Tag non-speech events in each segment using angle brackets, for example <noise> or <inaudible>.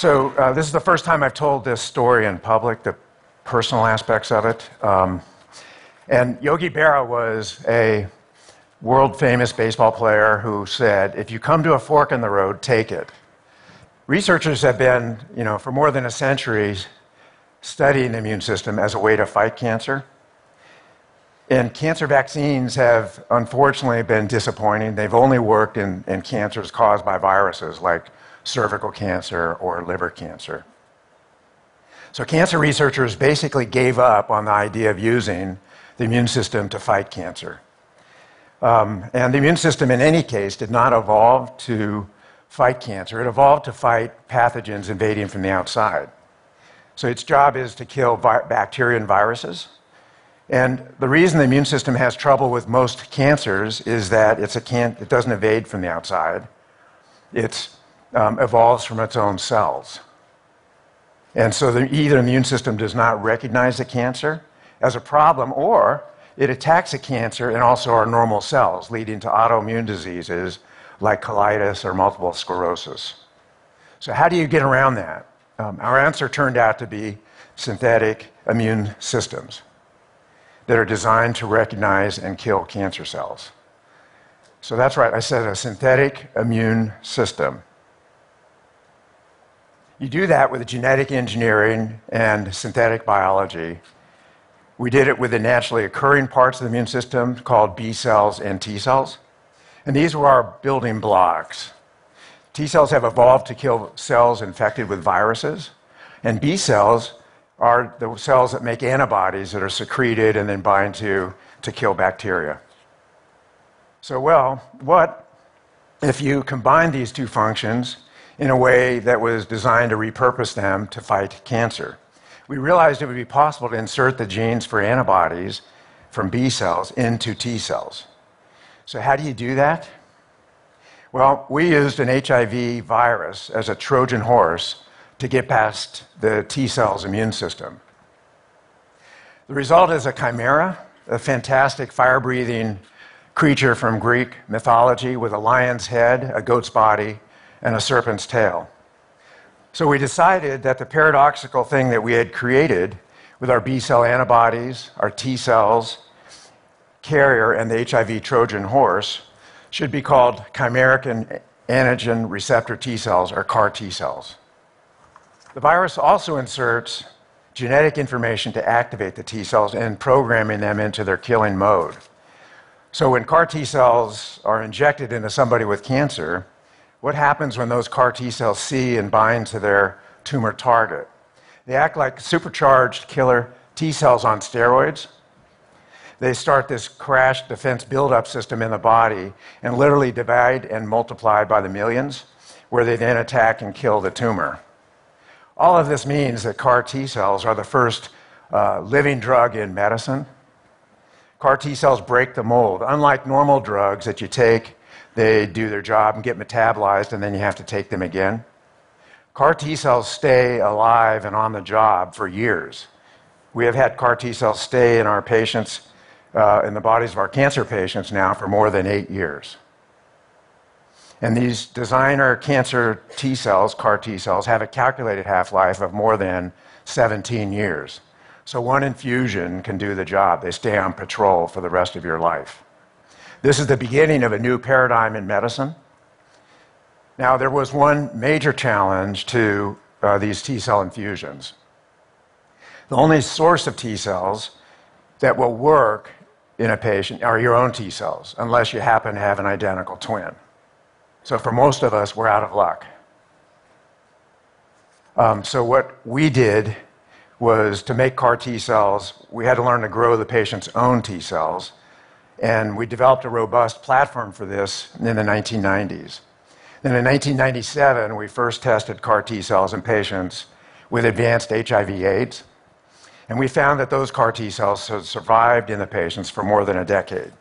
So, uh, this is the first time I've told this story in public, the personal aspects of it. Um, and Yogi Berra was a world famous baseball player who said, If you come to a fork in the road, take it. Researchers have been, you know, for more than a century studying the immune system as a way to fight cancer. And cancer vaccines have unfortunately been disappointing. They've only worked in, in cancers caused by viruses like cervical cancer or liver cancer. So, cancer researchers basically gave up on the idea of using the immune system to fight cancer. Um, and the immune system, in any case, did not evolve to fight cancer. It evolved to fight pathogens invading from the outside. So its job is to kill vi- bacteria and viruses. And the reason the immune system has trouble with most cancers is that it's a can- it doesn't evade from the outside. It um, evolves from its own cells. And so the, either the immune system does not recognize the cancer as a problem, or it attacks the cancer and also our normal cells, leading to autoimmune diseases like colitis or multiple sclerosis. So, how do you get around that? Um, our answer turned out to be synthetic immune systems that are designed to recognize and kill cancer cells. So, that's right, I said a synthetic immune system. You do that with genetic engineering and synthetic biology. We did it with the naturally occurring parts of the immune system called B cells and T cells. And these were our building blocks. T cells have evolved to kill cells infected with viruses, and B cells are the cells that make antibodies that are secreted and then bind to, to kill bacteria. So, well, what if you combine these two functions in a way that was designed to repurpose them to fight cancer? We realized it would be possible to insert the genes for antibodies from B cells into T cells. So, how do you do that? Well, we used an HIV virus as a Trojan horse to get past the T cell's immune system. The result is a chimera, a fantastic fire breathing creature from Greek mythology with a lion's head, a goat's body, and a serpent's tail. So we decided that the paradoxical thing that we had created with our B cell antibodies, our T cells, carrier, and the HIV Trojan horse should be called chimeric antigen receptor T cells, or CAR T cells. The virus also inserts genetic information to activate the T cells and programming them into their killing mode. So when CAR T cells are injected into somebody with cancer, what happens when those CAR T cells see and bind to their tumor target? They act like supercharged killer T cells on steroids. They start this crash defense buildup system in the body and literally divide and multiply by the millions, where they then attack and kill the tumor. All of this means that CAR T cells are the first uh, living drug in medicine. CAR T cells break the mold. Unlike normal drugs that you take they do their job and get metabolized, and then you have to take them again. CAR T cells stay alive and on the job for years. We have had CAR T cells stay in our patients, uh, in the bodies of our cancer patients now for more than eight years. And these designer cancer T cells, CAR T cells, have a calculated half life of more than 17 years. So one infusion can do the job. They stay on patrol for the rest of your life. This is the beginning of a new paradigm in medicine. Now, there was one major challenge to uh, these T cell infusions. The only source of T cells that will work in a patient are your own T cells, unless you happen to have an identical twin. So, for most of us, we're out of luck. Um, so, what we did was to make CAR T cells, we had to learn to grow the patient's own T cells and we developed a robust platform for this in the 1990s. Then in 1997, we first tested CAR T cells in patients with advanced HIV/AIDS. And we found that those CAR T cells had survived in the patients for more than a decade.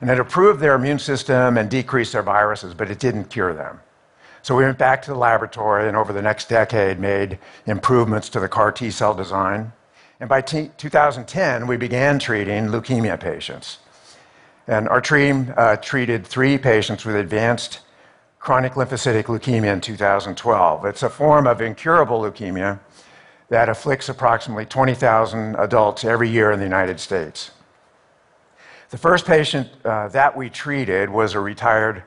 And it improved their immune system and decreased their viruses, but it didn't cure them. So we went back to the laboratory and over the next decade made improvements to the CAR T cell design. And by t- 2010, we began treating leukemia patients. And our team uh, treated three patients with advanced chronic lymphocytic leukemia in 2012. It's a form of incurable leukemia that afflicts approximately 20,000 adults every year in the United States. The first patient uh, that we treated was a retired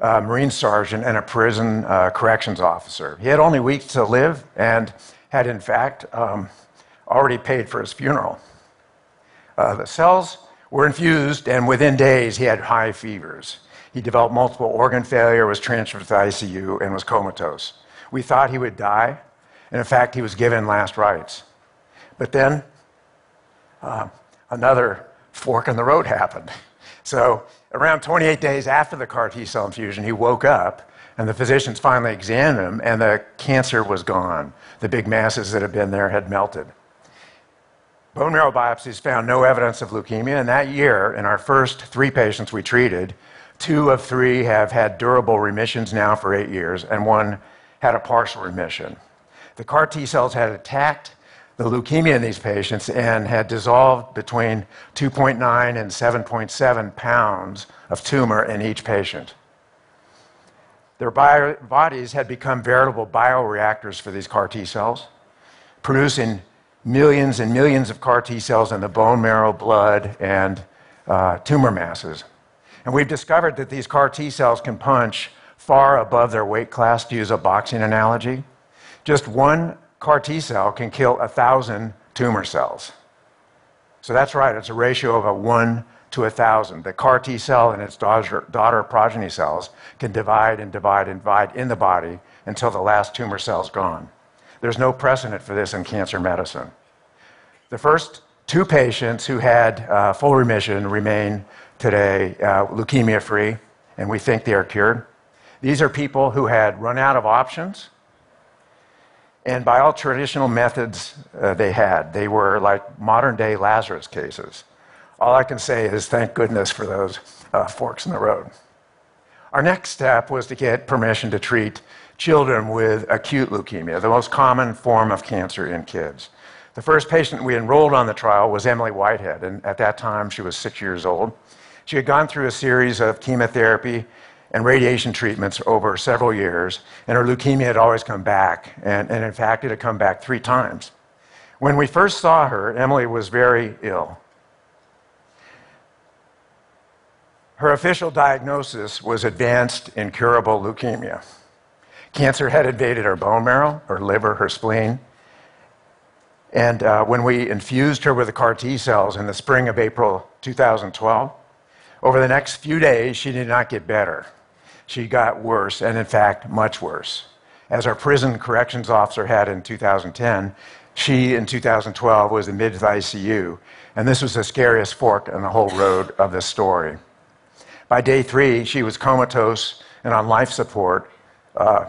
uh, Marine sergeant and a prison corrections officer. He had only weeks to live and had, in fact, um, already paid for his funeral. The cells were infused, and within days, he had high fevers. He developed multiple organ failure, was transferred to the ICU, and was comatose. We thought he would die, and in fact, he was given last rites. But then uh, another fork in the road happened. So, around 28 days after the CAR T cell infusion, he woke up, and the physicians finally examined him, and the cancer was gone. The big masses that had been there had melted. Bone marrow biopsies found no evidence of leukemia, and that year, in our first three patients we treated, two of three have had durable remissions now for eight years, and one had a partial remission. The CAR T cells had attacked the leukemia in these patients and had dissolved between 2.9 and 7.7 pounds of tumor in each patient. Their bio- bodies had become veritable bioreactors for these CAR T cells, producing millions and millions of CAR T cells in the bone marrow, blood, and uh, tumor masses. And we've discovered that these CAR T cells can punch far above their weight class, to use a boxing analogy. Just one CAR T cell can kill a thousand tumor cells. So that's right, it's a ratio of a one to a thousand. The CAR T cell and its daughter, daughter progeny cells can divide and divide and divide in the body until the last tumor cell is gone. There's no precedent for this in cancer medicine. The first two patients who had uh, full remission remain today uh, leukemia free, and we think they are cured. These are people who had run out of options, and by all traditional methods uh, they had, they were like modern day Lazarus cases. All I can say is thank goodness for those uh, forks in the road. Our next step was to get permission to treat children with acute leukemia, the most common form of cancer in kids. The first patient we enrolled on the trial was Emily Whitehead, and at that time she was six years old. She had gone through a series of chemotherapy and radiation treatments over several years, and her leukemia had always come back, and, and in fact, it had come back three times. When we first saw her, Emily was very ill. Her official diagnosis was advanced incurable leukemia. Cancer had invaded her bone marrow, her liver, her spleen. And uh, when we infused her with the CAR T cells in the spring of April 2012, over the next few days, she did not get better. She got worse, and in fact, much worse. As our prison corrections officer had in 2010, she in 2012 was admitted to ICU, and this was the scariest fork in the whole road of this story. By day three, she was comatose and on life support. Uh,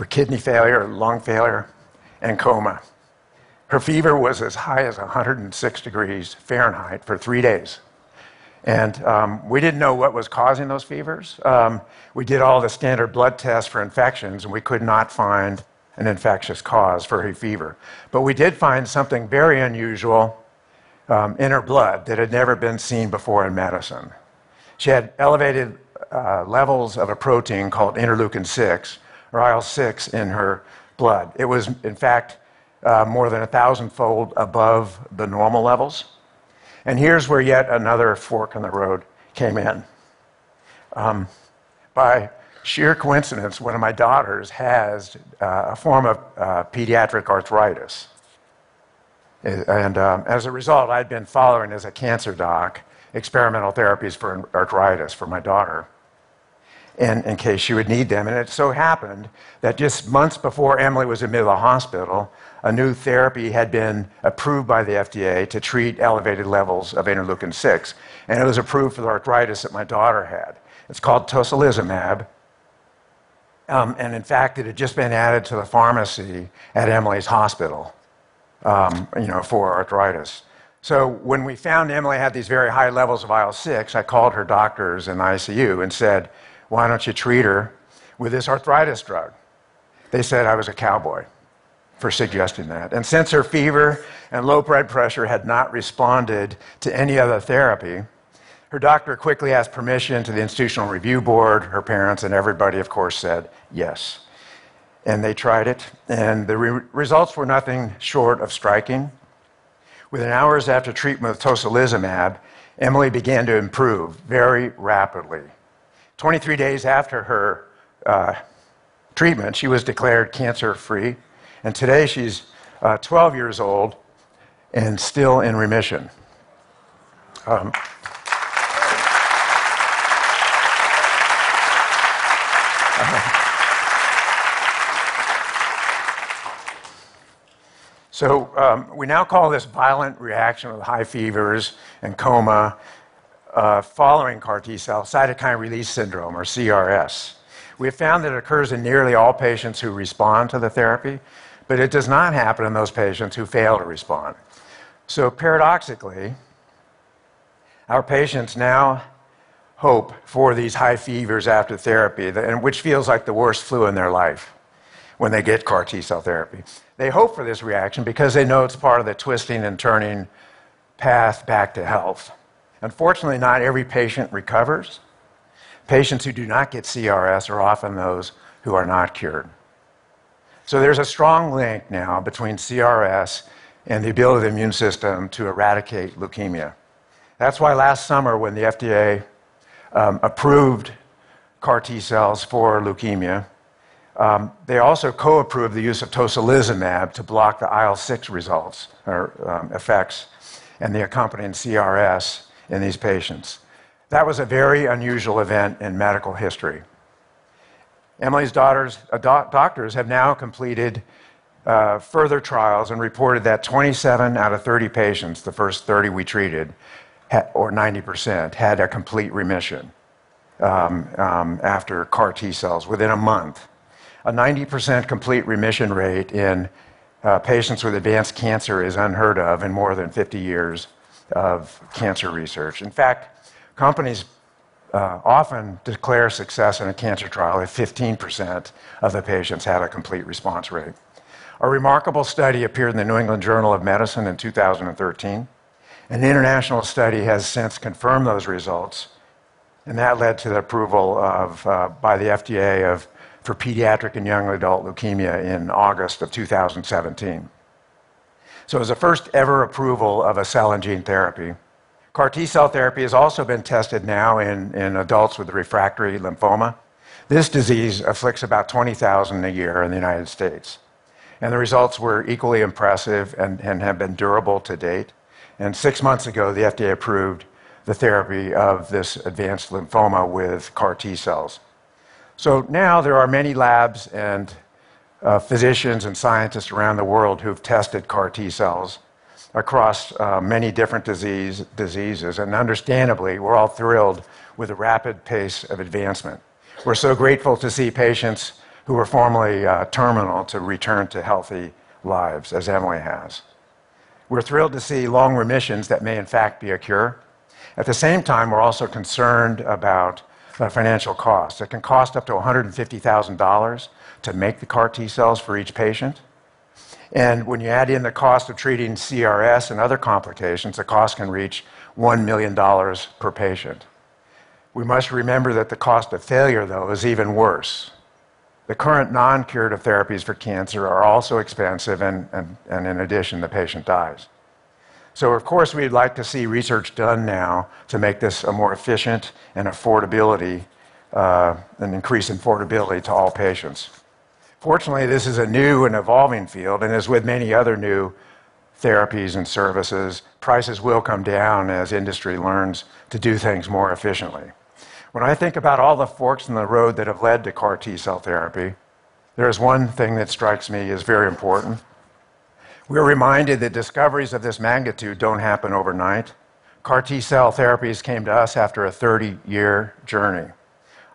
for kidney failure, lung failure, and coma. Her fever was as high as 106 degrees Fahrenheit for three days. And um, we didn't know what was causing those fevers. Um, we did all the standard blood tests for infections, and we could not find an infectious cause for her fever. But we did find something very unusual um, in her blood that had never been seen before in medicine. She had elevated uh, levels of a protein called interleukin 6, or IL 6 in her blood. It was, in fact, uh, more than a thousandfold above the normal levels. And here's where yet another fork in the road came in. Um, by sheer coincidence, one of my daughters has uh, a form of uh, pediatric arthritis. And um, as a result, I'd been following as a cancer doc experimental therapies for arthritis for my daughter in, in case she would need them. And it so happened that just months before Emily was admitted to the hospital, a new therapy had been approved by the FDA to treat elevated levels of interleukin 6. And it was approved for the arthritis that my daughter had. It's called tocilizumab. Um, and in fact, it had just been added to the pharmacy at Emily's hospital, um, you know, for arthritis. So when we found Emily had these very high levels of IL-6, I called her doctors in the ICU and said, why don't you treat her with this arthritis drug? They said I was a cowboy for suggesting that. And since her fever and low blood pressure had not responded to any other therapy, Her doctor quickly asked permission to the Institutional Review Board. Her parents and everybody, of course, said yes. And they tried it, and the re- results were nothing short of striking. Within hours after treatment with tocilizumab, Emily began to improve very rapidly. 23 days after her uh, treatment, she was declared cancer free, and today she's uh, 12 years old and still in remission. Um, <laughs> So um, we now call this violent reaction with high fevers and coma Uh, following CAR T cell cytokine release syndrome, or CRS. We have found that it occurs in nearly all patients who respond to the therapy, but it does not happen in those patients who fail to respond. So paradoxically, our patients now hope for these high fevers after therapy, which feels like the worst flu in their life when they get CAR T cell therapy. They hope for this reaction because they know it's part of the twisting and turning path back to health. Unfortunately, not every patient recovers. Patients who do not get CRS are often those who are not cured. So there's a strong link now between CRS and the ability of the immune system to eradicate leukemia. That's why last summer, when the FDA um, approved CAR T cells for leukemia, um, they also co approved the use of tocilizumab to block the IL 6 results or um, effects and the accompanying CRS in these patients. That was a very unusual event in medical history. Emily's daughters, uh, doctors have now completed uh, further trials and reported that 27 out of 30 patients, the first 30 we treated, or 90%, had a complete remission um, um, after CAR T cells within a month a 90% complete remission rate in uh, patients with advanced cancer is unheard of in more than 50 years of cancer research. In fact, companies uh, often declare success in a cancer trial if 15% of the patients had a complete response rate. A remarkable study appeared in the New England Journal of Medicine in 2013. An international study has since confirmed those results, and that led to the approval of, uh, by the FDA of for pediatric and young adult leukemia in August of 2017. So it was the first ever approval of a cell and gene therapy. CAR T cell therapy has also been tested now in, adults with refractory lymphoma. This disease afflicts about 20,000 a year in the United States. And the results were equally impressive and, and have been durable to date. And six months ago, the FDA approved the therapy of this advanced lymphoma with CAR T cells. So now there are many labs and uh, physicians and scientists around the world who've tested CAR T cells across uh, many different disease, diseases. And understandably, we're all thrilled with the rapid pace of advancement. We're so grateful to see patients who were formerly uh, terminal to return to healthy lives, as Emily has. We're thrilled to see long remissions that may, in fact, be a cure. At the same time, we're also concerned about the financial costs. It can cost up to $150,000 to make the CAR T cells for each patient. And when you add in the cost of treating CRS and other complications, the cost can reach $1 million per patient. We must remember that the cost of failure, though, is even worse. The current non curative therapies for cancer are also expensive, and, and, and in addition, the patient dies. So, of course, we'd like to see research done now to make this a more efficient and affordability, uh, an increase in affordability to all patients. Fortunately, this is a new and evolving field, and as with many other new therapies and services, prices will come down as industry learns to do things more efficiently. When I think about all the forks in the road that have led to CAR T cell therapy, there is one thing that strikes me as very important we're reminded that discoveries of this magnitude don't happen overnight. CAR T cell therapies came to us after a 30 year journey,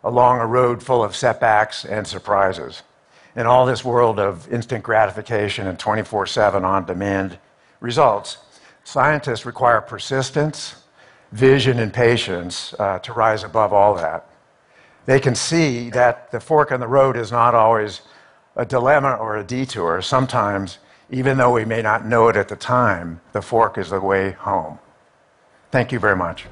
along a road full of setbacks and surprises. In all this world of instant gratification and 24 7 on demand results, scientists require persistence, vision, and patience uh, to rise above all that. They can see that the fork in the road is not always a dilemma or a detour. Sometimes even though we may not know it at the time, the fork is the way home. Thank you very much.